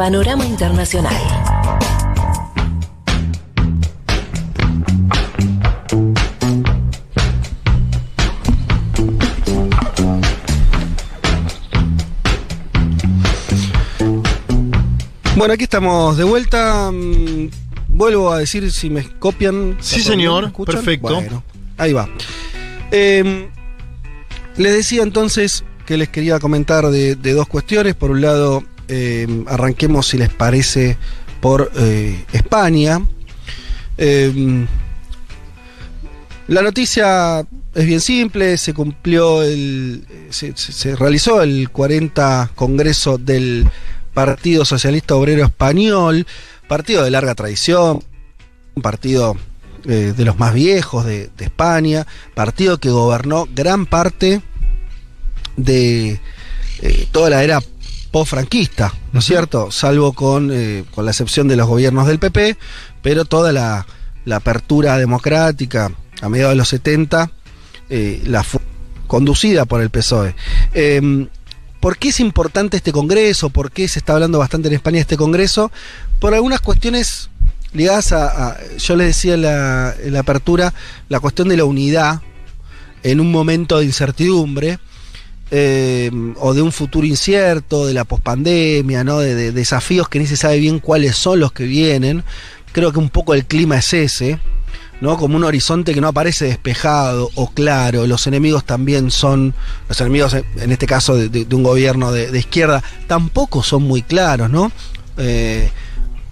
Panorama Internacional. Bueno, aquí estamos de vuelta. Mm, Vuelvo a decir si me copian. Sí, señor. Perfecto. Bueno, ahí va. Eh, les decía entonces que les quería comentar de, de dos cuestiones. Por un lado, eh, arranquemos, si les parece, por eh, España. Eh, la noticia es bien simple, se cumplió el. se, realizó el 40 Congreso del Partido Socialista Obrero Español, partido de larga tradición, un partido de los más viejos de, España, partido que gobernó gran parte de toda la era post-franquista, ¿no es cierto? Salvo con, eh, con la excepción de los gobiernos del PP, pero toda la, la apertura democrática a mediados de los 70 eh, la fu- conducida por el PSOE. Eh, ¿Por qué es importante este Congreso? ¿Por qué se está hablando bastante en España de este Congreso? Por algunas cuestiones ligadas a, a- yo les decía en la, en la apertura, la cuestión de la unidad en un momento de incertidumbre eh, o de un futuro incierto, de la pospandemia, ¿no? de, de desafíos que ni se sabe bien cuáles son los que vienen. Creo que un poco el clima es ese. ¿no? Como un horizonte que no aparece despejado o claro. Los enemigos también son, los enemigos en en este caso de, un gobierno de, izquierda, tampoco son muy claros, ¿no? Eh,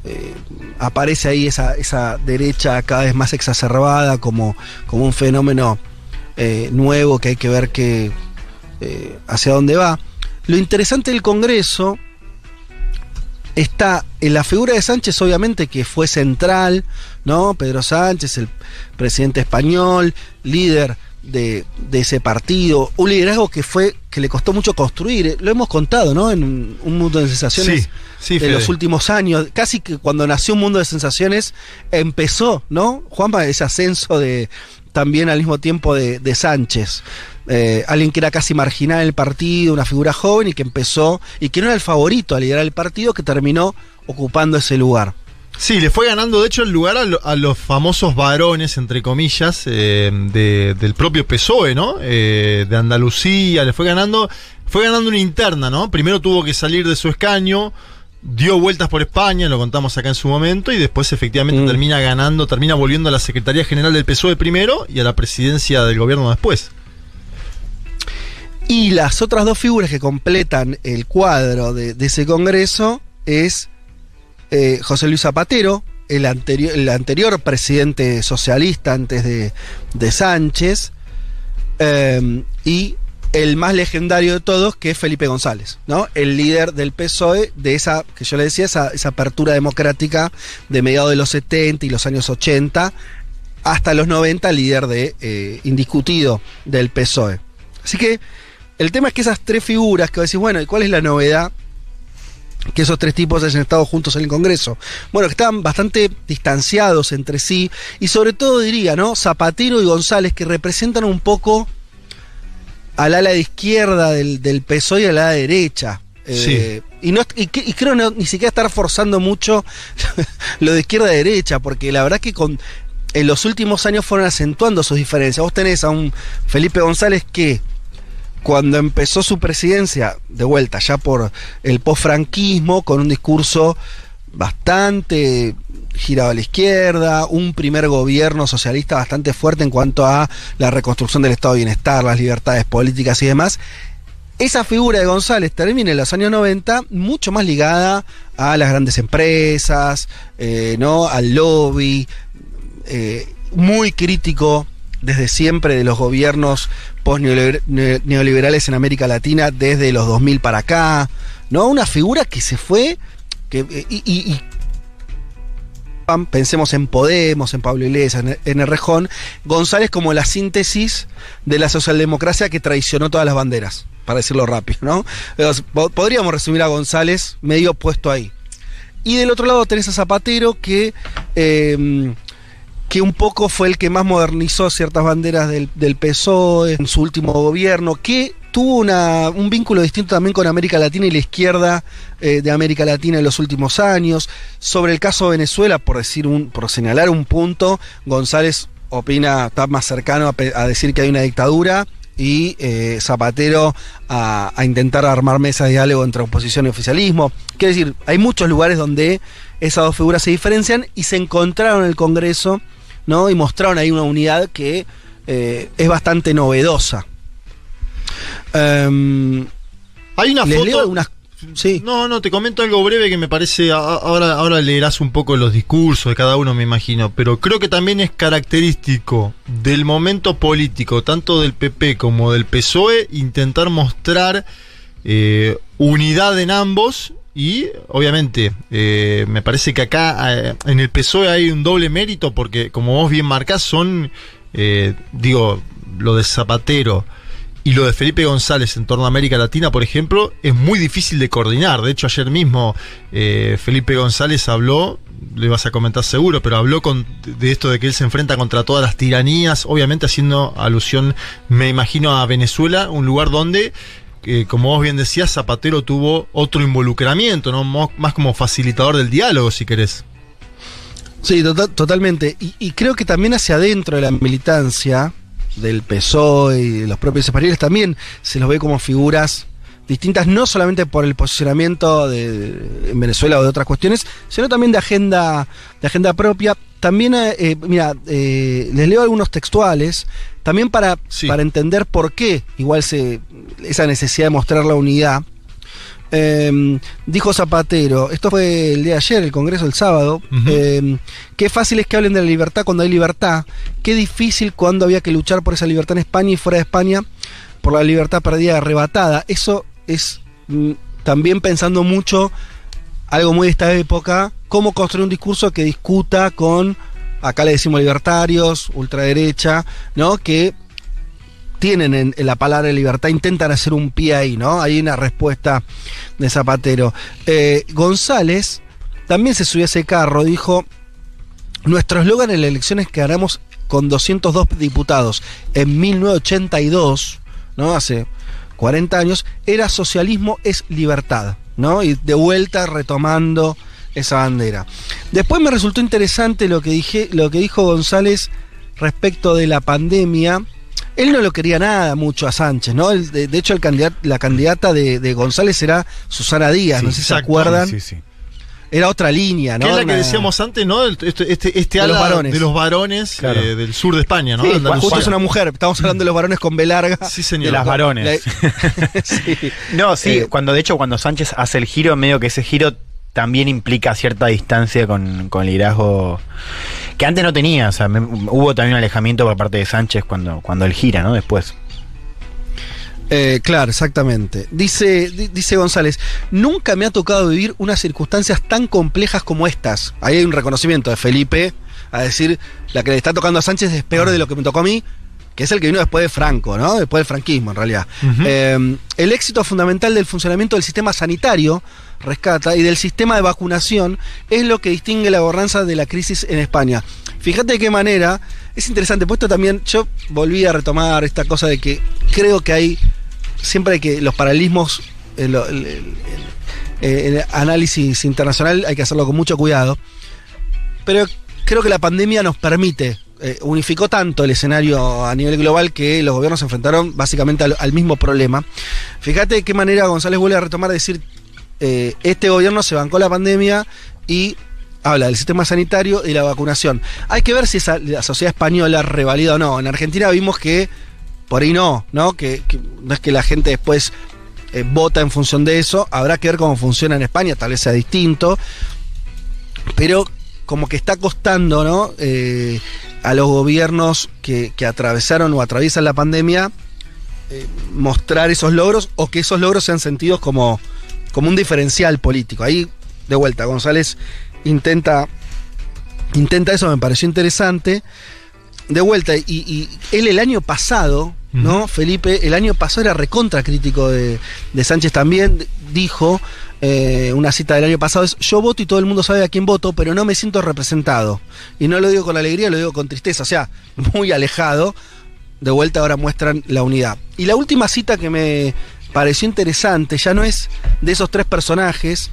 eh, aparece ahí esa, derecha cada vez más exacerbada como, un fenómeno eh, nuevo que hay que ver que, eh, hacia dónde va. Lo interesante del Congreso está en la figura de Sánchez, obviamente, que fue central, ¿no? Pedro Sánchez, el presidente español, líder de, de ese partido, un liderazgo que fue, que le costó mucho construir, eh, lo hemos contado, ¿no? En un, un mundo de sensaciones Sí, sí, de Fede. los últimos años, casi que cuando nació un mundo de sensaciones, empezó, ¿no? Juanpa, ese ascenso de también al mismo tiempo de, de Sánchez. Eh, alguien que era casi marginal en el partido, una figura joven y que empezó, y que no era el favorito a liderar el partido, que terminó ocupando ese lugar. Sí, le fue ganando, de hecho, el lugar a, lo- a los famosos varones, entre comillas, eh, de- del propio PSOE, ¿no? Eh, de Andalucía, le fue ganando, fue ganando una interna, ¿no? Primero tuvo que salir de su escaño, dio vueltas por España, lo contamos acá en su momento, y después efectivamente Mm. termina ganando, termina volviendo a la Secretaría General del PSOE primero y a la presidencia del gobierno después. Y las otras dos figuras que completan el cuadro de, ese congreso es eh, José Luis Zapatero, el anterior, el anterior presidente socialista antes de, de Sánchez, eh, y el más legendario de todos, que es Felipe González, ¿no? El líder del PSOE de esa, que yo le decía, esa, esa apertura democrática de mediados de los 70 y los años 80 hasta los 90, líder de eh, indiscutido del PSOE. Así que el tema es que esas tres figuras que decís, bueno, ¿y cuál es la novedad? Que esos tres tipos hayan estado juntos en el Congreso. Bueno, que estaban bastante distanciados entre sí. Y sobre todo diría, ¿no? Zapatero y González, que representan un poco al ala de izquierda del, del PSOE y al ala derecha. Eh, y, no, y, creo no, ni siquiera estar forzando mucho lo de izquierda a derecha, porque la verdad que con, en los últimos años fueron acentuando sus diferencias. Vos tenés a un Felipe González que cuando empezó su presidencia, de vuelta ya por el posfranquismo, con un discurso bastante girado a la izquierda, un primer gobierno socialista bastante fuerte en cuanto a la reconstrucción del estado de bienestar, las libertades políticas y demás. Esa figura de González termina en los años 90 mucho más ligada a las grandes empresas, eh, ¿no? al lobby, eh, muy crítico desde siempre de los gobiernos post-neoliberales en América Latina desde los 2000 para acá, ¿no? Una figura que se fue, que, eh, y, pensemos en Podemos, en Pablo Iglesias, en, en Errejón, González como la síntesis de la socialdemocracia que traicionó todas las banderas, para decirlo rápido, ¿no? Podríamos resumir a González medio puesto ahí. Y del otro lado tenés a Zapatero que, eh, que un poco fue el que más modernizó ciertas banderas del, del PSOE en su último gobierno, que tuvo una, un vínculo distinto también con América Latina y la izquierda eh, de América Latina en los últimos años. Sobre el caso de Venezuela, por decir un, por señalar un punto, González opina, está más cercano a, decir que hay una dictadura y eh, Zapatero a, a, intentar armar mesas de diálogo entre oposición y oficialismo. Quiere decir, hay muchos lugares donde esas dos figuras se diferencian y se encontraron en el Congreso, ¿no? Y mostraron ahí una unidad que eh, es bastante novedosa. Em, hay una foto. Sí. No, no, te comento algo breve que me parece. Ahora, ahora leerás un poco los discursos de cada uno, me imagino. Pero creo que también es característico del momento político, tanto del PP como del PSOE, intentar mostrar eh, unidad en ambos y obviamente, eh, me parece que acá eh, en el PSOE hay un doble mérito porque, como vos bien marcás, son, eh, digo, lo de Zapatero y lo de Felipe González en torno a América Latina, por ejemplo, es muy difícil de coordinar. De hecho, ayer mismo Felipe González habló, le vas a comentar seguro, pero habló con, de esto de que él se enfrenta contra todas las tiranías, obviamente haciendo alusión, me imagino, a Venezuela, un lugar donde como vos bien decías, Zapatero tuvo otro involucramiento, ¿no? Más como facilitador del diálogo, si querés. Sí, tota-, totalmente. Y, creo que también hacia adentro de la militancia del PSOE y de los propios españoles también se los ve como figuras distintas, no solamente por el posicionamiento de, en Venezuela o de otras cuestiones, sino también de agenda, de agenda propia. También, eh, eh, mira, eh, les leo algunos textuales, también para, para entender por qué igual se, esa necesidad de mostrar la unidad. Em, dijo Zapatero, esto fue el día de ayer, el Congreso el sábado, em, qué fácil es que hablen de la libertad cuando hay libertad, qué difícil cuando había que luchar por esa libertad en España y fuera de España por la libertad perdida arrebatada. Eso es mm, también pensando mucho algo muy de esta época, cómo construir un discurso que discuta con, acá le decimos libertarios, ultraderecha, ¿no? Que tienen en, la palabra libertad, intentan hacer un pie ahí, ¿no? Hay una respuesta de Zapatero. Eh, González también se subió a ese carro, dijo, nuestro eslogan en las elecciones que haremos con 202 diputados en 1982, ¿no? Hace 40 años, era socialismo es libertad, ¿no? Y de vuelta retomando esa bandera. Después me resultó interesante lo que, dije, lo que dijo González respecto de la pandemia. Él no lo quería nada mucho a Sánchez, ¿no? de, hecho, el la candidata de, González era Susana Díaz, no sé si se acuerdan. Sí, sí era otra línea, ¿no? Que es la que decíamos antes, ¿no? Este, este, este de, los varones. de los varones eh, del sur de España, ¿no? Sí, justo es una mujer. Estamos hablando de los varones con B larga. Sí, señor. De las varones. No, sí, eh, cuando de hecho cuando Sánchez hace el giro, medio que ese giro también implica cierta distancia con, con el liderazgo que antes no tenía. O sea, hubo también un alejamiento por parte de Sánchez cuando, cuando él gira, ¿no? Después. Eh, claro, exactamente. Dice, dice González, nunca me ha tocado vivir unas circunstancias tan complejas como estas. Ahí hay un reconocimiento de Felipe a decir, la que le está tocando a Sánchez es peor de lo que me tocó a mí, que es el que vino después de Franco, ¿no? Después del franquismo, en realidad. Eh, el éxito fundamental del funcionamiento del sistema sanitario, rescata, y del sistema de vacunación es lo que distingue la gobernanza de la crisis en España. Fíjate de qué manera, es interesante, puesto también, yo volví a retomar esta cosa de que creo que hay siempre hay que los paralelismos, el, análisis internacional hay que hacerlo con mucho cuidado. Pero creo que la pandemia nos permite, eh, unificó tanto el escenario a nivel global que los gobiernos se enfrentaron básicamente al, mismo problema. Fíjate qué manera González vuelve a retomar, decir, eh, este gobierno se bancó la pandemia y habla del sistema sanitario y la vacunación. Hay que ver si esa, la sociedad española revalida o no. En Argentina vimos que por ahí no, ¿no? Que, no es que la gente después eh, vota en función de eso. Habrá que ver cómo funciona en España, tal vez sea distinto. Pero como que está costando, ¿no? Eh, a los gobiernos que, atravesaron o atraviesan la pandemia eh, mostrar esos logros o que esos logros sean sentidos como, como un diferencial político. Ahí, de vuelta, González intenta, intenta eso, me pareció interesante. De vuelta, y él el año pasado, ¿no? Felipe, el año pasado era recontra crítico de, Sánchez también, dijo, eh, una cita del año pasado es, yo voto y todo el mundo sabe a quién voto, pero no me siento representado. Y no lo digo con alegría, lo digo con tristeza, o sea, muy alejado. de vuelta ahora muestran la unidad. Y la última cita que me pareció interesante, ya no es de esos tres personajes,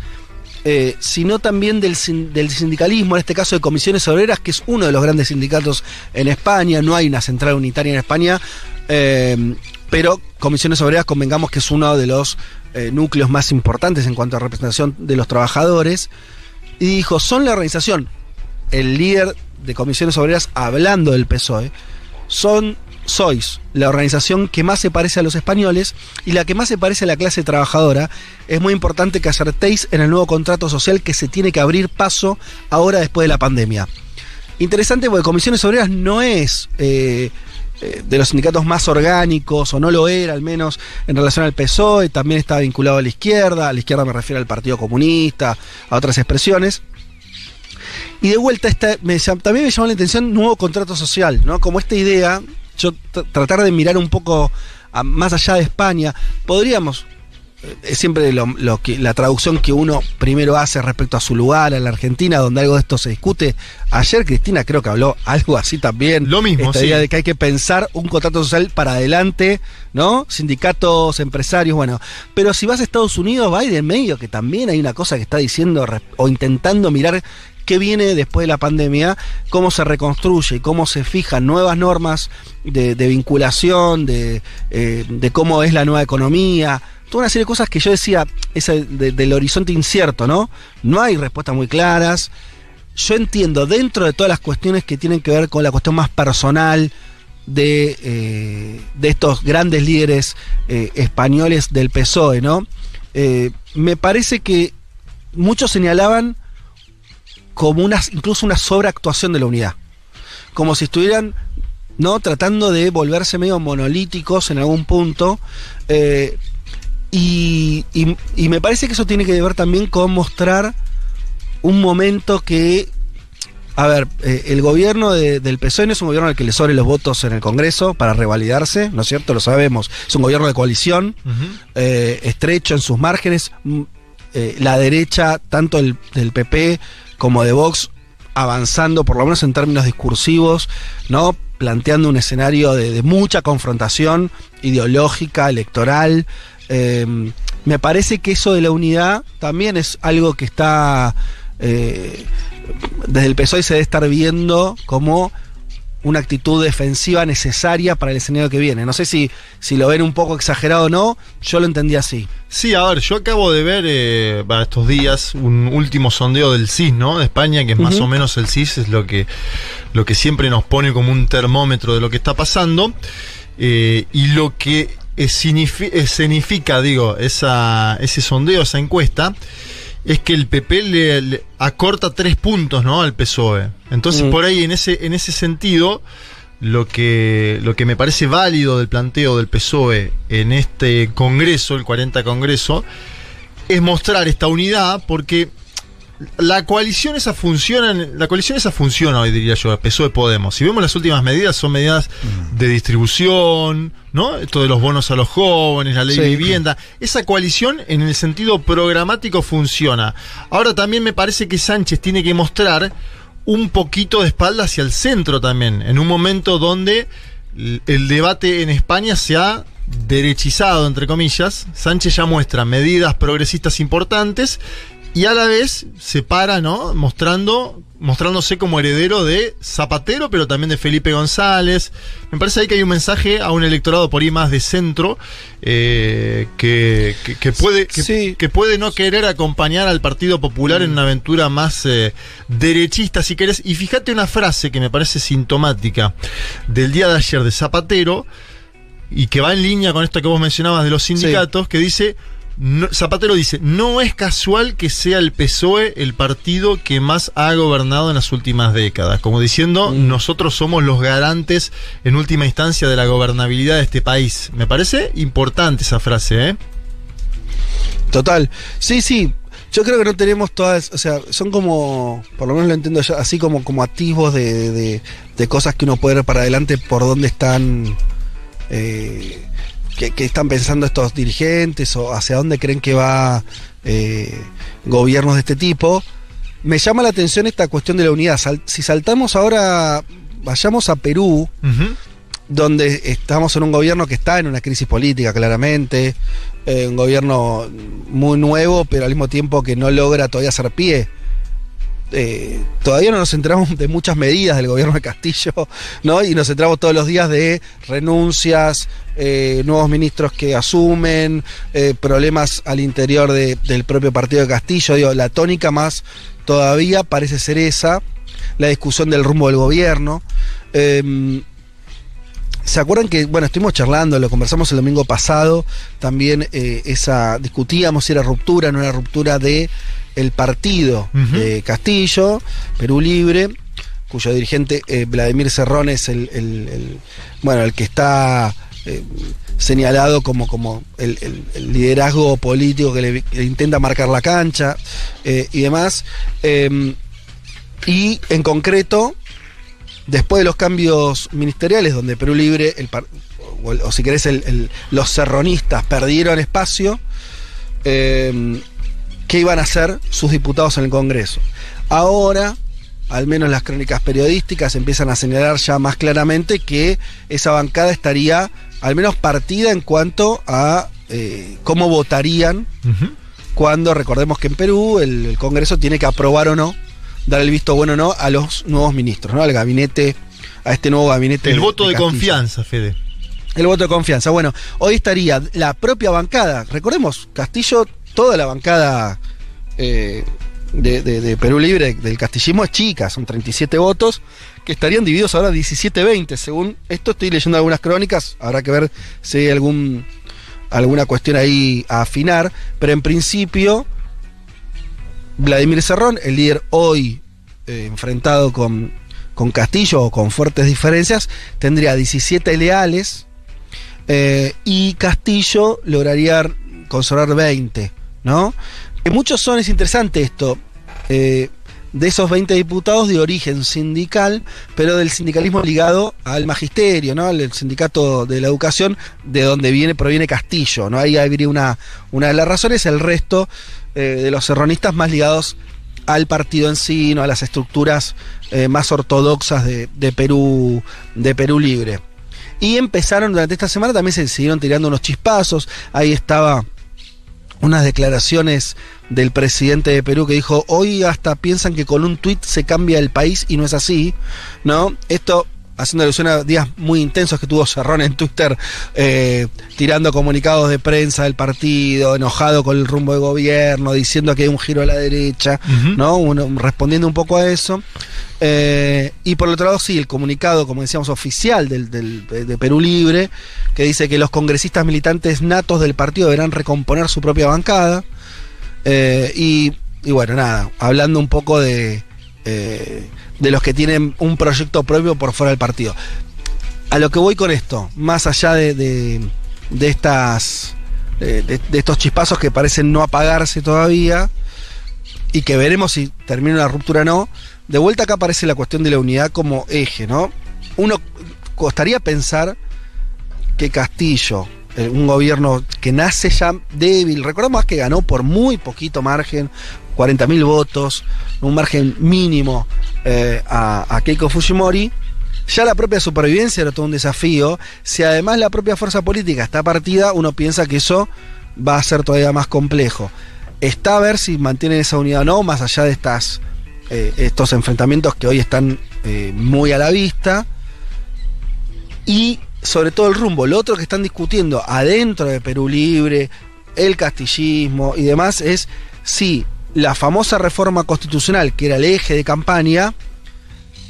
eh, sino también del, del, sindicalismo, en este caso de comisiones obreras, que es uno de los grandes sindicatos en España, no hay una central unitaria en España, eh, pero comisiones obreras convengamos que es uno de los eh, núcleos más importantes en cuanto a representación de los trabajadores, y dijo, son la organización, el líder de comisiones obreras hablando del PSOE, son sois la organización que más se parece a los españoles y la que más se parece a la clase trabajadora, es muy importante que acertéis en el nuevo contrato social que se tiene que abrir paso ahora después de la pandemia. Interesante porque Comisiones Obreras no es eh, de los sindicatos más orgánicos, o no lo era al menos en relación al PSOE, también está vinculado a la izquierda, a la izquierda me refiero al Partido Comunista, a otras expresiones. Y de vuelta, esta, también me llamó la atención nuevo contrato social, ¿no? Como esta idea yo tratar de mirar un poco más allá de España, podríamos, eh, siempre lo, que, la traducción que uno primero hace respecto a su lugar, a la Argentina, donde algo de esto se discute. Ayer Cristina creo que habló algo así también. Lo mismo. Esta idea de que hay que pensar un contrato social para adelante, ¿no? Sindicatos, empresarios, bueno. Pero si vas a Estados Unidos, va de medio, que también hay una cosa que está diciendo o intentando mirar qué viene después de la pandemia, cómo se reconstruye, cómo se fijan nuevas normas de, vinculación, eh, de, cómo es la nueva economía, toda una serie de cosas que yo decía, ese del horizonte incierto, ¿no? No hay respuestas muy claras. Yo entiendo, dentro de todas las cuestiones que tienen que ver con la cuestión más personal, de, eh, de, estos grandes líderes eh, españoles del PSOE, ¿no? me parece que muchos señalaban como una, incluso una sobreactuación de la unidad. Como si estuvieran ¿no? tratando de volverse medio monolíticos en algún punto. Eh, y, me parece que eso tiene que ver también con mostrar un momento que, a ver, eh, el gobierno del PSOE no es un gobierno al que le sobre los votos en el Congreso para revalidarse, ¿no es cierto? Lo sabemos. Es un gobierno de coalición, eh, estrecho en sus márgenes. Mm, la derecha, tanto el, del PP como de Vox avanzando, por lo menos en términos discursivos, ¿no? planteando un escenario de, mucha confrontación ideológica, electoral. Em, me parece que eso de la unidad también es algo que está eh, desde el PSOE se debe estar viendo como una actitud defensiva necesaria para el escenario que viene. No sé si, si lo ven un poco exagerado o no, yo lo entendí así. Sí, a ver, yo acabo de ver eh, para estos días un último sondeo del CIS, ¿no? De España, que es más o menos el CIS, es lo que, lo que siempre nos pone como un termómetro de lo que está pasando. Eh, y lo que significa, digo, esa, ese sondeo, esa encuesta, es que el PP le, acorta tres puntos ¿no? al PSOE. Entonces, mm. por ahí, en ese, en ese sentido, lo que, lo que me parece válido del planteo del PSOE en este Congreso, el 40 Congreso, es mostrar esta unidad porque la coalición esa funciona, la coalición esa funciona hoy diría yo, PSOE Podemos. Si vemos las últimas medidas, son medidas mm. de distribución, ¿no? Esto de los bonos a los jóvenes, la ley de vivienda. Esa coalición en el sentido programático funciona. Ahora también me parece que Sánchez tiene que mostrar un poquito de espalda hacia el centro también, en un momento donde el debate en España se ha derechizado, entre comillas. Sánchez ya muestra medidas progresistas importantes y a la vez se para, ¿no? Mostrando, mostrándose como heredero de Zapatero, pero también de Felipe González. Me parece ahí que hay un mensaje a un electorado por ahí más de centro eh, que, puede, que, puede no querer acompañar al Partido Popular en una aventura más eh, derechista, si querés. Y fíjate una frase que me parece sintomática del día de ayer de Zapatero y que va en línea con esto que vos mencionabas de los sindicatos, que dice Zapatero dice, no es casual que sea el PSOE el partido que más ha gobernado en las últimas décadas, como diciendo, mm. nosotros somos los garantes en última instancia de la gobernabilidad de este país. Me parece importante esa frase, ¿eh? Total. Sí, sí. Yo creo que no tenemos todas, o sea, son como, por lo menos lo entiendo yo, así como, como activos de, de, cosas que uno puede ver para adelante por dónde están eh, ¿Qué, están pensando estos dirigentes o hacia dónde creen que va eh, gobiernos de este tipo? Me llama la atención esta cuestión de la unidad. si saltamos ahora, vayamos a Perú, donde estamos en un gobierno que está en una crisis política, claramente, eh, un gobierno muy nuevo, pero al mismo tiempo que no logra todavía hacer pie. Eh, todavía no nos enteramos de muchas medidas del gobierno de Castillo, ¿no? Y nos enteramos todos los días de renuncias, eh, nuevos ministros que asumen, problemas al interior del propio partido de Castillo. Digo, la tónica más todavía parece ser esa, la discusión del rumbo del gobierno. Em, ¿Se acuerdan que, bueno, estuvimos charlando, lo conversamos el domingo pasado, también eh, esa, discutíamos si era ruptura, no era ruptura de el partido de Castillo, Perú Libre, cuyo dirigente eh, Vladimir Cerrón es el, bueno, el que está eh, señalado como, como el, liderazgo político que le, intenta marcar la cancha y demás. Em, y en concreto, Después de los cambios ministeriales, donde Perú Libre, el, o, si querés, los serronistas perdieron espacio, em, ¿qué iban a hacer sus diputados en el Congreso? Ahora, al menos las crónicas periodísticas empiezan a señalar ya más claramente que esa bancada estaría al menos partida en cuanto a eh, cómo votarían cuando recordemos que en Perú el Congreso tiene que aprobar o no dar el visto bueno o no a los nuevos ministros, ¿no? Al gabinete, a este nuevo gabinete. El voto de, confianza, Fede. El voto de confianza. Bueno, hoy estaría la propia bancada. Recordemos, Castillo, toda la bancada eh, de, Perú Libre, del castillismo, es chica, son 37 votos, que estarían divididos ahora 17-20. Según esto, estoy leyendo algunas crónicas, habrá que ver si hay algún, alguna cuestión ahí a afinar, pero en principio Vladimir Serrón, el líder hoy eh, enfrentado con, con, Castillo o con fuertes diferencias, tendría 17 leales eh, y Castillo lograría conservar 20, Que muchos son, es interesante esto, eh, de esos 20 diputados de origen sindical, pero del sindicalismo ligado al magisterio, ¿no? Al sindicato de la educación, de donde viene, proviene Castillo, ¿no? Ahí habría una, una de las razones, el resto eh, de los serronistas más ligados al partido en sí, ¿no? a las estructuras eh, más ortodoxas de, Perú, de Perú Libre. Y empezaron durante esta semana, también se siguieron tirando unos chispazos. Ahí estaba unas declaraciones del presidente de Perú que dijo, hoy hasta piensan que con un tuit se cambia el país y no es así, ¿no? Esto haciendo alusión a días muy intensos que tuvo Cerrón en Twitter, eh, tirando comunicados de prensa del partido, enojado con el rumbo de gobierno, diciendo que hay un giro a la derecha, ¿no? respondiendo un poco a eso. Eh, y por otro lado, sí, el comunicado, como decíamos, oficial del, de Perú Libre, que dice que los congresistas militantes natos del partido deberán recomponer su propia bancada. Eh, y, y, bueno, nada, hablando un poco de de los que tienen un proyecto propio por fuera del partido. A lo que voy con esto, más allá de, de, estas de, estos chispazos que parecen no apagarse todavía y que veremos si termina la ruptura o no, de vuelta acá aparece la cuestión de la unidad como eje, ¿no? Uno costaría pensar que Castillo, eh, un gobierno que nace ya débil, recordamos que ganó por muy poquito margen, 40.000 votos, un margen mínimo eh, a, Keiko Fujimori, ya la propia supervivencia era todo un desafío. Si además la propia fuerza política está partida, uno piensa que eso va a ser todavía más complejo. Está a ver si mantienen esa unidad o no, más allá de estas, eh, estos enfrentamientos que hoy están eh, muy a la vista. Y sobre todo el rumbo. Lo otro que están discutiendo adentro de Perú Libre, el castillismo y demás es si la famosa reforma constitucional, que era el eje de campaña,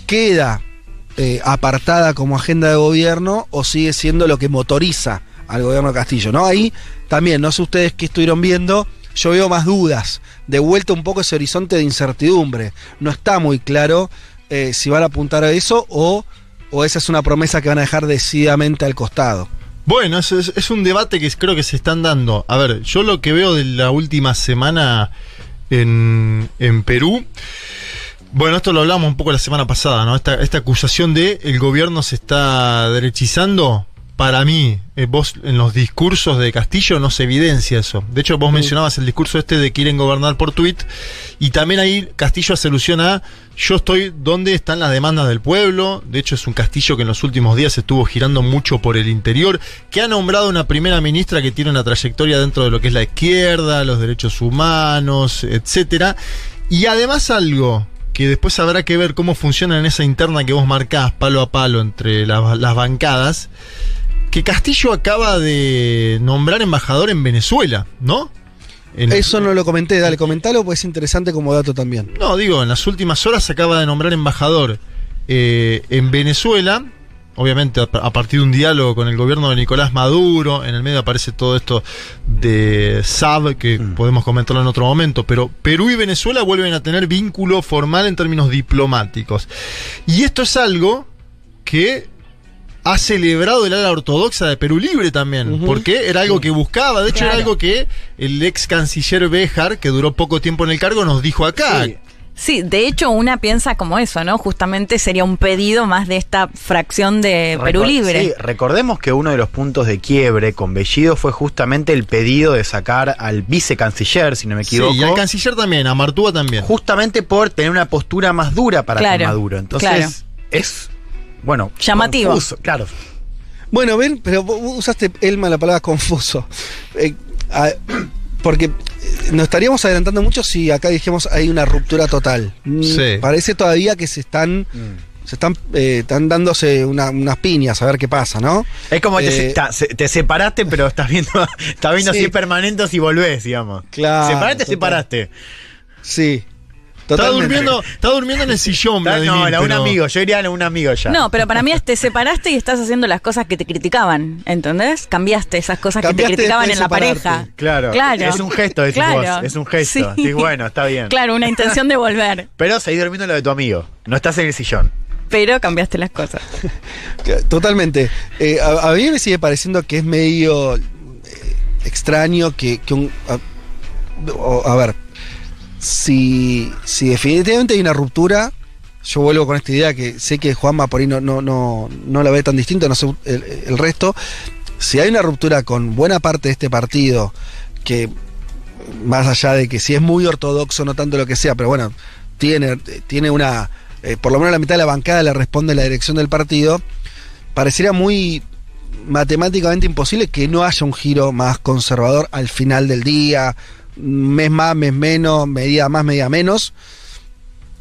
queda eh, apartada como agenda de gobierno o sigue siendo lo que motoriza al gobierno de Castillo. ¿no? Ahí también, no sé ustedes qué estuvieron viendo, yo veo más dudas, de vuelta un poco ese horizonte de incertidumbre. No está muy claro eh, si van a apuntar a eso o, o esa es una promesa que van a dejar decididamente al costado. Bueno, es, es, un debate que creo que se están dando. A ver, yo lo que veo de la última semana en, en Perú. Bueno, esto lo hablamos un poco la semana pasada, ¿no? Esta, esta acusación de el gobierno se está derechizando. Para mí, eh, vos en los discursos de Castillo no se evidencia eso. De hecho, vos mencionabas el discurso este de quieren gobernar por tweet y también ahí Castillo hace alusión a yo estoy donde están las demandas del pueblo. De hecho, es un Castillo que en los últimos días estuvo girando mucho por el interior, que ha nombrado una primera ministra que tiene una trayectoria dentro de lo que es la izquierda, los derechos humanos, etcétera. Y además algo que después habrá que ver cómo funciona en esa interna que vos marcás palo a palo entre las bancadas que Castillo acaba de nombrar embajador en Venezuela, ¿no? En- Eso no lo comenté, dale, comentalo, pues es interesante como dato también. No, digo, en las últimas horas se acaba de nombrar embajador eh, en Venezuela, obviamente a, a partir de un diálogo con el gobierno de Nicolás Maduro, en el medio aparece todo esto de SAB, que podemos comentarlo en otro momento, pero Perú y Venezuela vuelven a tener vínculo formal en términos diplomáticos. Y esto es algo que ha celebrado el ala ortodoxa de Perú Libre también, porque era algo que buscaba, de hecho Claro. era algo que el ex canciller Béjar, que duró poco tiempo en el cargo, nos dijo acá. Sí. Sí, de hecho una piensa como eso, ¿no? Justamente sería un pedido más de esta fracción de Perú Recor- Libre. Sí, recordemos que uno de los puntos de quiebre con Bellido fue justamente el pedido de sacar al vicecanciller, si no me equivoco. Sí, y al canciller también, a Martúa también. justamente por tener una postura más dura para Claro, con Maduro. Entonces, claro. es, bueno, Llamativo. confuso, claro. Bueno, ven, pero vos usaste, Elma, la palabra confuso. Eh, a- porque eh, nos estaríamos adelantando mucho si acá dijimos hay una ruptura total. Mm, Sí. Parece todavía que se están, se están, eh, están dándose una- unas piñas a ver qué pasa, ¿no? Es como que te, Eh, ta- se- te separaste, pero estás viendo, estás viendo Sí. así permanentes y volvés, digamos. Claro, Separaste, total. separaste. Sí. Está Totalmente. durmiendo, está durmiendo en el sillón, Vladimir, No, la un pero- amigo, yo iría a un amigo ya. No, pero para mí es te separaste y estás haciendo las cosas que te criticaban, ¿entendés? Cambiaste esas cosas Cambiaste que te criticaban en la separarte. pareja. Claro, Claro. es un gesto, decís Claro. vos, es un gesto. Sí. Sí, bueno, está bien. Claro, una intención de volver, Pero seguís durmiendo lo de tu amigo, no estás en el sillón. pero cambiaste las cosas. Totalmente. Eh, a, a mí me sigue pareciendo que es medio eh, extraño que, que un. A, o- a ver, si, si definitivamente hay una ruptura, yo vuelvo con esta idea que sé que Juanma por ahí no, no, la ve tan distinto, no sé el, el resto. Si hay una ruptura con buena parte de este partido, que más allá de que si es muy ortodoxo, no tanto lo que sea, pero bueno, tiene, tiene una. eh, por lo menos la mitad de la bancada le responde la dirección del partido. Pareciera muy matemáticamente imposible que no haya un giro más conservador al final del día, mes más, mes menos, medida más, medida menos,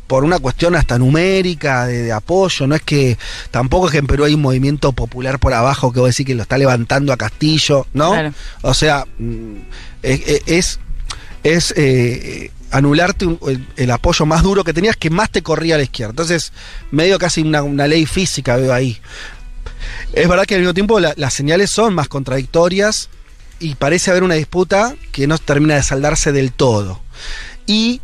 por una cuestión hasta numérica, de, de apoyo, no es que tampoco es que en Perú hay un movimiento popular por abajo que voy a decir que lo está levantando a Castillo, ¿no? Claro. O sea, mm, es, es, es, eh, anularte un- el, el apoyo más duro que tenías que más te corría a la izquierda. Entonces, medio casi una, una ley física veo ahí. Es verdad que al mismo tiempo la- las señales son más contradictorias y parece haber una disputa que no termina de saldarse del todo. Y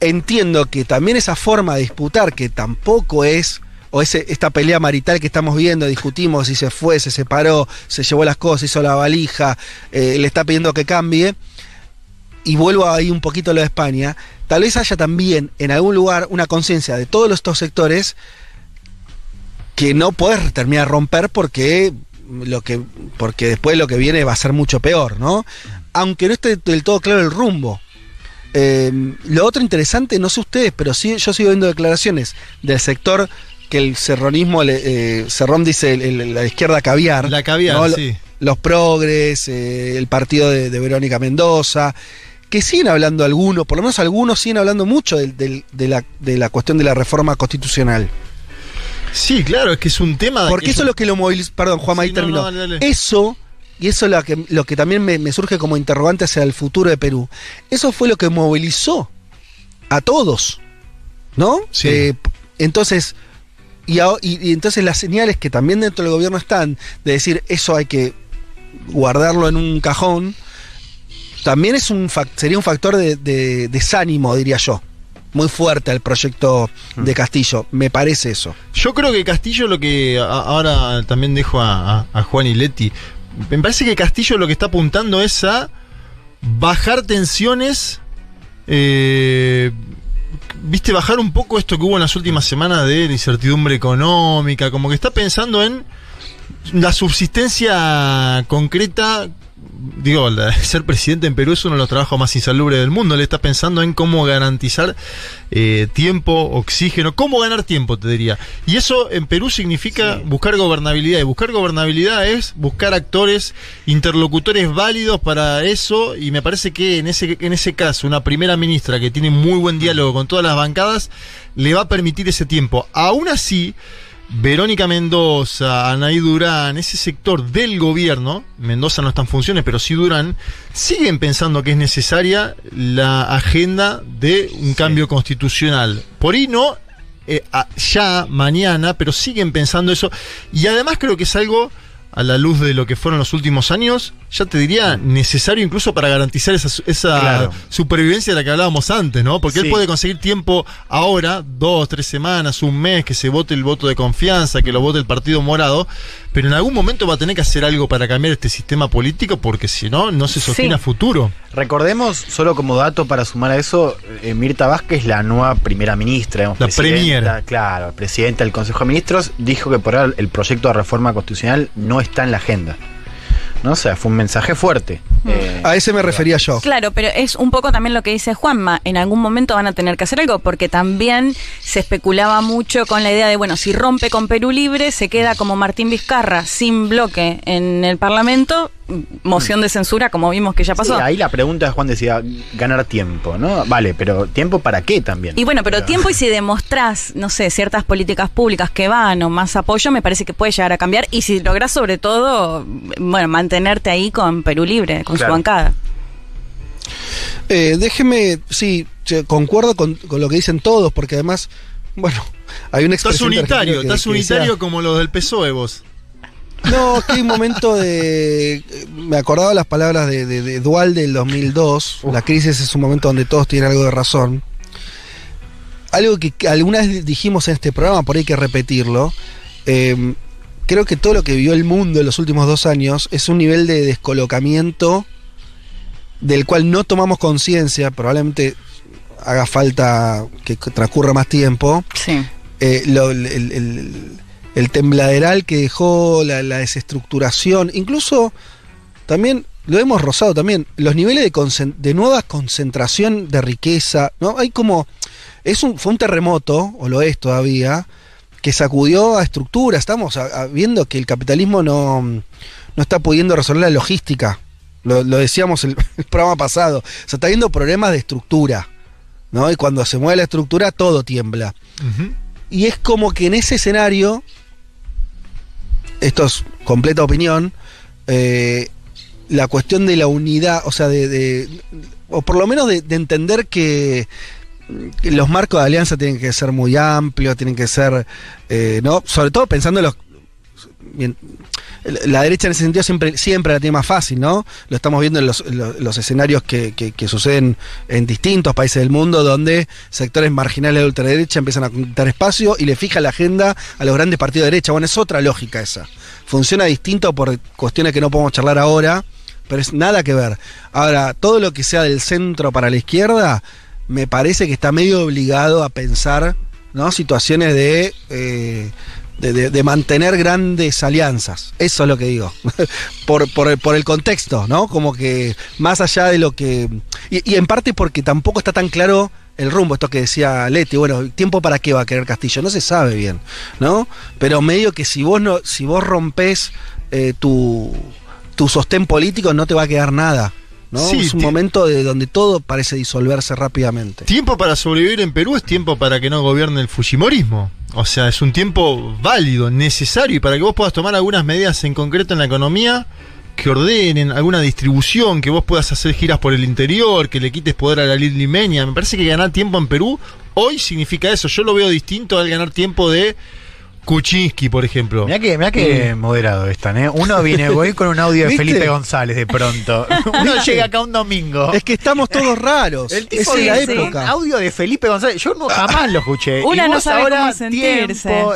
entiendo que también esa forma de disputar, que tampoco es, o ese, esta pelea marital que estamos viendo, discutimos si se fue, se separó, se llevó las cosas, hizo la valija, eh, le está pidiendo que cambie, y vuelvo ahí un poquito a lo de España, tal vez haya también en algún lugar una conciencia de todos estos sectores que no puedes terminar de romper porque lo que porque después lo que viene va a ser mucho peor, ¿no? Aunque no esté del todo claro el rumbo. Eh, lo otro interesante, no sé ustedes, pero sí, yo sigo viendo declaraciones del sector que el serronismo, le- eh, Serrón dice el- el- la izquierda caviar. La caviar, ¿no? Lo- sí. Los progres, eh, el partido de, de Verónica Mendoza, que siguen hablando algunos, por lo menos algunos siguen hablando mucho de, la, de la cuestión de la reforma constitucional. Sí, claro, es que es un tema. Porque eso es lo que lo movilizó. Perdón, Juanma, ahí Sí, terminó. no, dale, dale. Eso, y eso es lo que, lo que también me, me surge como interrogante hacia el futuro de Perú. Eso fue lo que movilizó a todos. ¿No? Sí. Eh, entonces. Y, a- y- y entonces las señales que también dentro del gobierno están de decir eso hay que guardarlo en un cajón, también es un sería un factor de, de desánimo, diría yo. Muy fuerte al proyecto de Castillo. Me parece eso. Yo creo que Castillo lo que. ahora también dejo a, a- a Juan y Leti. Me parece que Castillo lo que está apuntando es a bajar tensiones. eh, Viste, bajar un poco esto que hubo en las últimas semanas de la incertidumbre económica. Como que está pensando en la subsistencia concreta digo, ser presidente en Perú es uno de los trabajos más insalubres del mundo. Él está pensando en cómo garantizar eh, tiempo, oxígeno, cómo ganar tiempo, te diría. Y eso en Perú significa buscar gobernabilidad. Y buscar gobernabilidad es buscar actores, interlocutores válidos para eso. Y me parece que en ese, en ese caso, una primera ministra que tiene muy buen diálogo con todas las bancadas, le va a permitir ese tiempo. Aún así. Verónica Mendoza, Anaí Durán, ese sector del gobierno, Mendoza no está en funciones, pero sí Durán, siguen pensando que es necesaria la agenda de un cambio constitucional. Por ahí no eh, ya, mañana, pero siguen pensando eso. Y además creo que es algo, a la luz de lo que fueron los últimos años, ya te diría, necesario incluso para garantizar esa, esa Claro. supervivencia de la que hablábamos antes, ¿no? Porque él puede conseguir tiempo ahora, dos, tres semanas, un mes, que se vote el voto de confianza, que lo vote el Partido Morado, pero en algún momento va a tener que hacer algo para cambiar este sistema político, porque si no, no se sostiene Sí. a futuro. Recordemos, solo como dato para sumar a eso, eh, Mirta Vázquez, la nueva primera ministra, digamos, La premier. Claro, presidenta del Consejo de Ministros, dijo que por ahora el proyecto de reforma constitucional no está en la agenda. ¿No? O sea, fue un mensaje fuerte. Eh, A ese me refería yo. Claro, pero es un poco también lo que dice Juanma. En algún momento van a tener que hacer algo, porque también se especulaba mucho con la idea de, bueno, si rompe con Perú Libre, se queda como Martín Vizcarra sin bloque en el Parlamento, moción de censura, como vimos que ya sí, pasó. ahí la pregunta, Juan decía, ganar tiempo, ¿no? Vale, pero ¿tiempo para qué también? Y bueno, pero tiempo y si demostrás, no sé, ciertas políticas públicas que van o más apoyo, me parece que puede llegar a cambiar. Y si lográs sobre todo, bueno, mantenerte ahí con Perú Libre, con Claro. su bancada. Eh, déjeme, sí, concuerdo con, con lo que dicen todos, porque además, bueno, hay un Estás unitario, estás que unitario como los del PSOE vos. No, que hay un momento de. Me acordaba las palabras de, de, de Dualde del 2002. La crisis es un momento donde todos tienen algo de razón. Algo que que alguna vez dijimos en este programa, por ahí hay que repetirlo. eh, creo que todo lo que vivió el mundo en los últimos dos años es un nivel de descolocamiento del cual no tomamos conciencia. Probablemente haga falta que transcurra más tiempo Sí. eh, lo- el, el- el- el tembladeral que dejó, la, la desestructuración, incluso también lo hemos rozado también, los niveles de, de nueva concentración de riqueza, ¿no? Hay como, es un, fue un terremoto, o lo es todavía, que sacudió a estructuras, estamos a- a- viendo que el capitalismo no, no está pudiendo resolver la logística, lo, lo decíamos el, el programa pasado, se está viendo problemas de estructura, ¿no? Y cuando se mueve la estructura todo tiembla. Y es como que en ese escenario, esto es completa opinión, eh, la cuestión de la unidad, o sea, de, o por lo menos de, de entender que, que los marcos de alianza tienen que ser muy amplios, tienen que ser, eh, ¿no? Sobre todo pensando en los... bien, la derecha en ese sentido siempre, siempre la tiene más fácil, ¿no? Lo estamos viendo en los, en los- los escenarios que, suceden en distintos países del mundo, donde sectores marginales de ultraderecha empiezan a conquistar espacio y le fija la agenda a los grandes partidos de derecha. Bueno, es otra lógica esa. Funciona distinto por cuestiones que no podemos charlar ahora, pero es nada que ver. Ahora, todo lo que sea del centro para la izquierda, me parece que está medio obligado a pensar, ¿no? Situaciones de. eh, de, de- de mantener grandes alianzas. Eso es lo que digo. por, por, el- por el contexto, ¿no? Como que más allá de lo que. Y, y en parte porque tampoco está tan claro el rumbo, esto que decía Leti, bueno, ¿tiempo para qué va a querer Castillo? No se sabe bien, ¿no? Pero medio que si vos no, si vos rompes eh, tu, tu sostén político, no te va a quedar nada. ¿no? Sí, es un momento de donde todo parece disolverse rápidamente. Tiempo para sobrevivir en Perú es tiempo para que no gobierne el Fujimorismo. O sea, es un tiempo válido, necesario, y para que vos puedas tomar algunas medidas en concreto en la economía que ordenen alguna distribución, que vos puedas hacer giras por el interior, que le quites poder a la limeña. Me parece que ganar tiempo en Perú hoy significa eso. Yo lo veo distinto al ganar tiempo de Kuczynski, por ejemplo. Mirá que, mirá que moderado están, ¿eh? Uno viene hoy con un audio de ¿Viste? Felipe González de pronto. Uno llega acá un domingo. Es que estamos todos raros. El tipo es sí, la sí. época. audio de Felipe González. Yo no, jamás lo escuché. Una Y no sabe ahora, cómo sentirse. tiempo,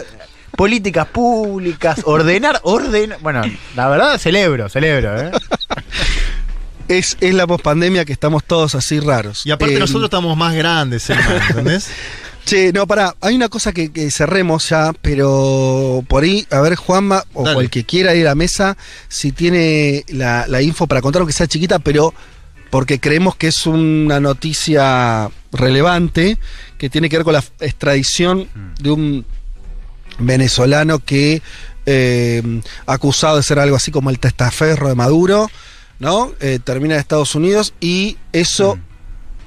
políticas públicas, ordenar, orden. Bueno, la verdad celebro, celebro, ¿eh? Es, es la pospandemia que estamos todos así raros. Y aparte Eh, nosotros estamos más grandes, Selma, ¿entendés? Sí, no, pará, hay una cosa que, que cerremos ya, pero por ahí, a ver, Juanma, o Dale. el que quiera ir a la mesa, si tiene la, la info para contar, aunque sea chiquita, pero porque creemos que es una noticia relevante, que tiene que ver con la extradición de un venezolano que eh, acusado de ser algo así como el testaferro de Maduro, ¿no? Eh, termina en Estados Unidos y eso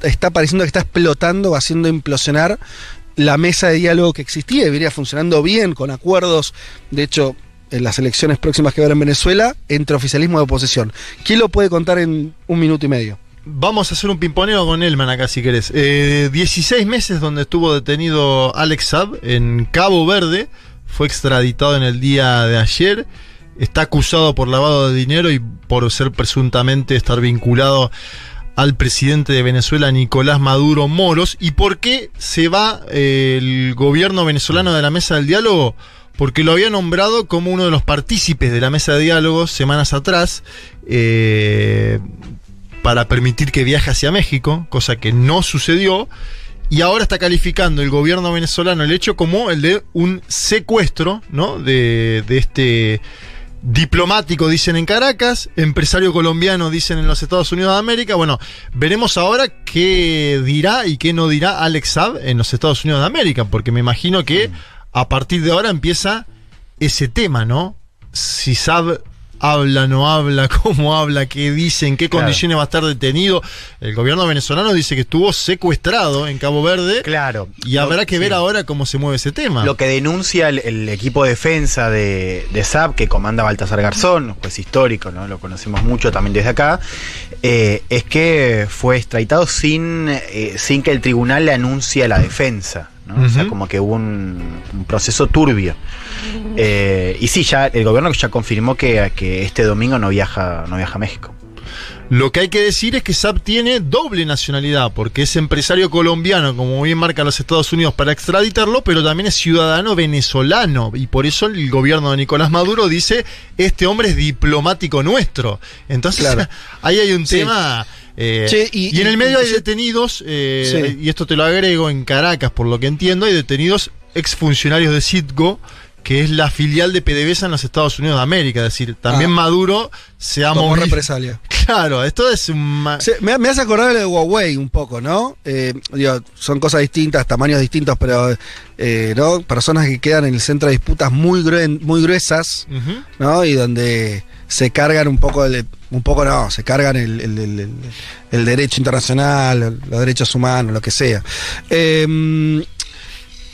está pareciendo que está explotando haciendo implosionar la mesa de diálogo que existía y venía funcionando bien con acuerdos, de hecho, en las elecciones próximas que haber en Venezuela, entre oficialismo y oposición. ¿Quién lo puede contar en un minuto y medio? Vamos a hacer un pimponeo con Elman acá si querés. Eh, 16 meses donde estuvo detenido Alex Saab en Cabo Verde. Fue extraditado en el día de ayer. Está acusado por lavado de dinero y por ser presuntamente estar vinculado al presidente de Venezuela, Nicolás Maduro Moros. ¿Y por qué se va eh, el gobierno venezolano de la mesa del diálogo? Porque lo había nombrado como uno de los partícipes de la mesa de diálogo semanas atrás. eh, para permitir que viaje hacia México, cosa que no sucedió. Y ahora está calificando el gobierno venezolano el hecho como el de un secuestro, ¿no? De, de este diplomático, dicen en Caracas, empresario colombiano, dicen en los Estados Unidos de América. Bueno, veremos ahora qué dirá y qué no dirá Alex Saab en los Estados Unidos de América, porque me imagino que a partir de ahora empieza ese tema, ¿no? Si Saab habla, no habla, cómo habla, qué dice, en qué Claro. condiciones va a estar detenido. El gobierno venezolano dice que estuvo secuestrado en Cabo Verde. Claro. Y habrá que ver Sí. ahora cómo se mueve ese tema. Lo que denuncia el, el equipo de defensa de, de SAP, que comanda Baltasar Garzón, juez histórico, ¿no? Lo conocemos mucho también desde acá, eh, es que fue extraditado sin, eh, sin que el tribunal le anuncie a la defensa. ¿No? O sea, como que hubo un, un proceso turbio. Eh, y sí, ya el gobierno ya confirmó que, que este domingo no viaja, no viaja a México. Lo que hay que decir es que Saab tiene doble nacionalidad, porque es empresario colombiano, como bien marcan los Estados Unidos para extraditarlo, pero también es ciudadano venezolano. Y por eso el gobierno de Nicolás Maduro dice, este hombre es diplomático nuestro. Entonces, Claro. ahí hay un Sí. tema... eh, y, y- en el y- medio hay detenidos, eh, Sí. y esto te lo agrego, en Caracas, por lo que entiendo, hay detenidos exfuncionarios de Citgo, que es la filial de PDVSA en los Estados Unidos de América. Es decir, también Ah. Maduro se ha movido. represalia. Claro, esto es un... Se- me, me hace acordar de lo de Huawei un poco, ¿no? Eh, digo, son cosas distintas, tamaños distintos, pero eh, ¿no? personas que quedan en el centro de disputas muy, gruen- muy gruesas. ¿no? Y donde se cargan un poco, el- un poco no, se cargan el, el- el- el- el derecho internacional, los derechos humanos, lo que sea. Eh,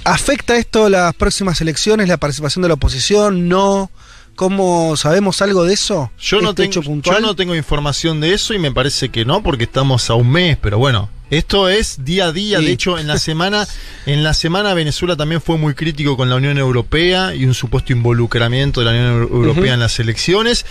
¿Afecta esto las próximas elecciones, la participación de la oposición? ¿No? ¿Cómo sabemos algo de eso? Yo no, Este tengo, yo no tengo información de eso y me parece que no, porque estamos a un mes, pero bueno. Esto es día a día, Sí. de hecho en la semana en la semana Venezuela también fue muy crítico con la Unión Europea y un supuesto involucramiento de la Unión Euro- Europea en las elecciones.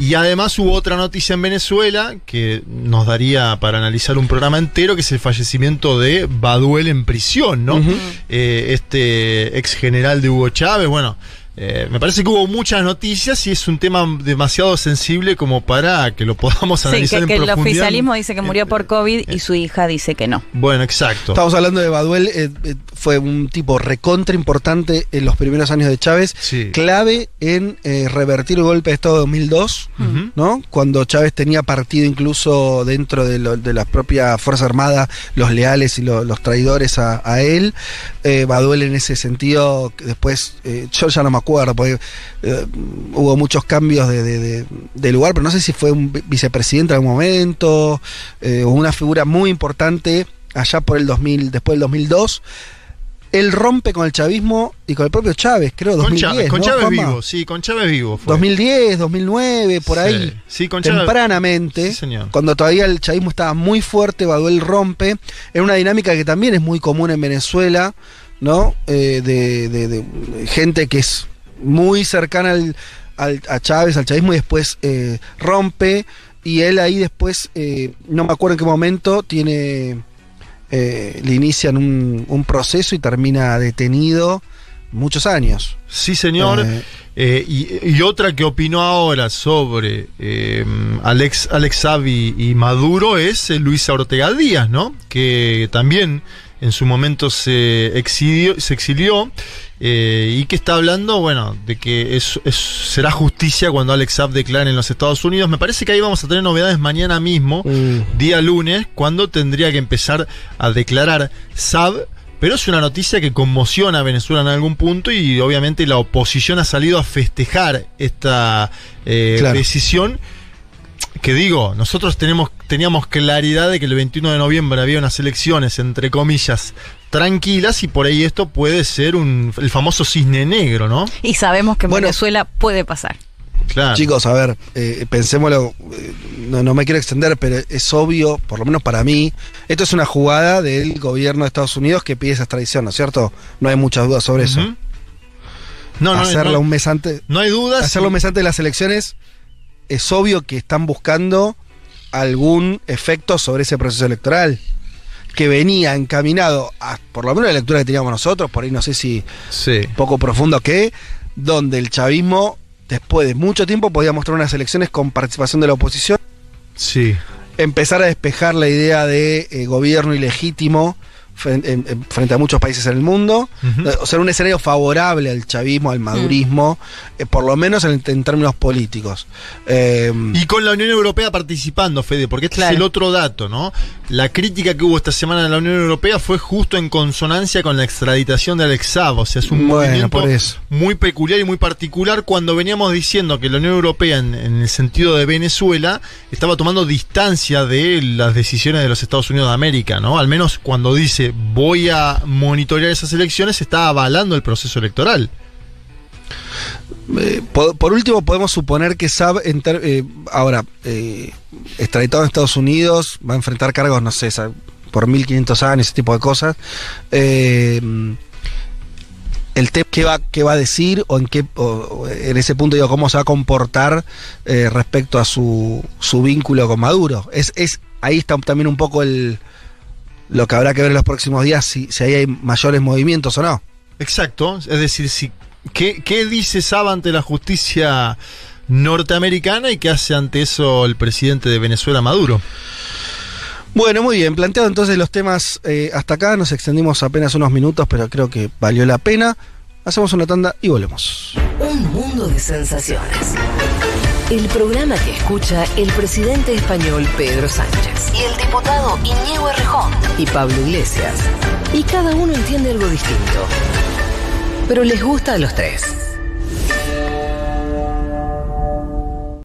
Y además hubo otra noticia en Venezuela que nos daría para analizar un programa entero, que es el fallecimiento de Baduel en prisión, ¿no? Eh, este ex general de Hugo Chávez, bueno, eh, me parece que hubo muchas noticias y es un tema demasiado sensible como para que lo podamos Sí, analizar que, en que el profundidad. oficialismo dice que murió por COVID y su hija dice que no. Bueno, exacto. Estamos hablando de Baduel, eh, eh, fue un tipo recontra importante en los primeros años de Chávez, Sí. clave en eh, revertir el golpe de Estado de 2002, Ujú. ¿no? Cuando Chávez tenía partido incluso dentro de, lo- de la propia Fuerza Armada, los leales y lo- los traidores a, a él. Eh, Baduel en ese sentido, después, eh, yo ya no me acuerdo, porque eh, hubo muchos cambios de, de- de- de lugar, pero no sé si fue un vi- vicepresidente en algún momento, eh, o una figura muy importante allá por el 2000, después del 2002. Él rompe con el chavismo y con el propio Chávez, creo, Con 2010. Chávez, con ¿no, Chávez vivo, sí, con Chávez vivo. fue. 2010, 2009, por Sí. ahí. Sí, con Chávez. Tempranamente, Sí, señor. cuando todavía el chavismo estaba muy fuerte, Baduel rompe. Es una dinámica que también es muy común en Venezuela, ¿no? Eh, de, de- de gente que es muy cercana al, al- a Chávez, al chavismo, y después eh, rompe. Y él ahí después, eh, no me acuerdo en qué momento, tiene. eh, le inician un, un proceso y termina detenido muchos años. Sí, señor. Y, y otra que opinó ahora sobre eh, Alex, Alex y, Maduro es Luisa Ortega Díaz, ¿no? Que también en su momento se exilió, se exilió eh, y que está hablando, bueno, de que es, será justicia cuando Alex Saab declare en los Estados Unidos. Me parece que ahí vamos a tener novedades mañana mismo, mm. día lunes, cuando tendría que empezar a declarar Saab. Pero es una noticia que conmociona a Venezuela en algún punto y obviamente la oposición ha salido a festejar esta eh, decisión que digo, nosotros tenemos, teníamos claridad de que el 21 de noviembre había unas elecciones, entre comillas, tranquilas y por ahí esto puede ser un, el famoso cisne negro, ¿no? Y sabemos que en Venezuela puede pasar. Claro. Chicos, a ver, eh, pensémoslo, eh, no, me quiero extender, pero es obvio, por lo menos para mí, esto es una jugada del gobierno de Estados Unidos que pide esa extradición, ¿no es cierto? No hay muchas dudas sobre eso. No, no, hacerlo un mes antes. No hay dudas. Hacerlo un mes antes de las elecciones es obvio que están buscando algún efecto sobre ese proceso electoral que venía encaminado a, por lo menos la lectura que teníamos nosotros, por ahí no sé si poco profundo que, donde el chavismo, después de mucho tiempo, podía mostrar unas elecciones con participación de la oposición. Sí. Empezar a despejar la idea de eh, gobierno ilegítimo frente, a muchos países en el mundo. O sea, un escenario favorable al chavismo, al madurismo, mm. eh, por lo menos en, términos políticos. Eh, y con la Unión Europea participando, Fede, porque este es el otro dato, ¿no? La crítica que hubo esta semana en la Unión Europea fue justo en consonancia con la extraditación de Alex Saab. O sea, es un movimiento muy peculiar y muy particular cuando veníamos diciendo que la Unión Europea, en, en el sentido de Venezuela, estaba tomando distancia de las decisiones de los Estados Unidos de América, ¿no? Al menos cuando dice voy a monitorear esas elecciones, está avalando el proceso electoral. Eh, por, último, podemos suponer que Saab, eh, ahora, eh, extraditado en Estados Unidos, va a enfrentar cargos, no sé, por 1500 años, ese tipo de cosas. el tema ¿qué va, qué va a decir o en qué en ese punto digo cómo se va a comportar respecto a su, su vínculo con Maduro. Es, es, ahí está también un poco el, lo que habrá que ver en los próximos días si, si ahí hay mayores movimientos o no. Exacto, es decir, si, ¿qué, ¿qué dice Saba ante la justicia norteamericana y qué hace ante eso el presidente de Venezuela, Maduro? Bueno, muy bien, planteado entonces los temas eh, hasta acá, nos extendimos apenas unos minutos, pero creo que valió la pena. Hacemos una tanda y volvemos. Un mundo de sensaciones. El programa que escucha el presidente español Pedro Sánchez y el diputado Iñigo Errejón y Pablo Iglesias. Y cada uno entiende algo distinto. Pero les gusta a los tres.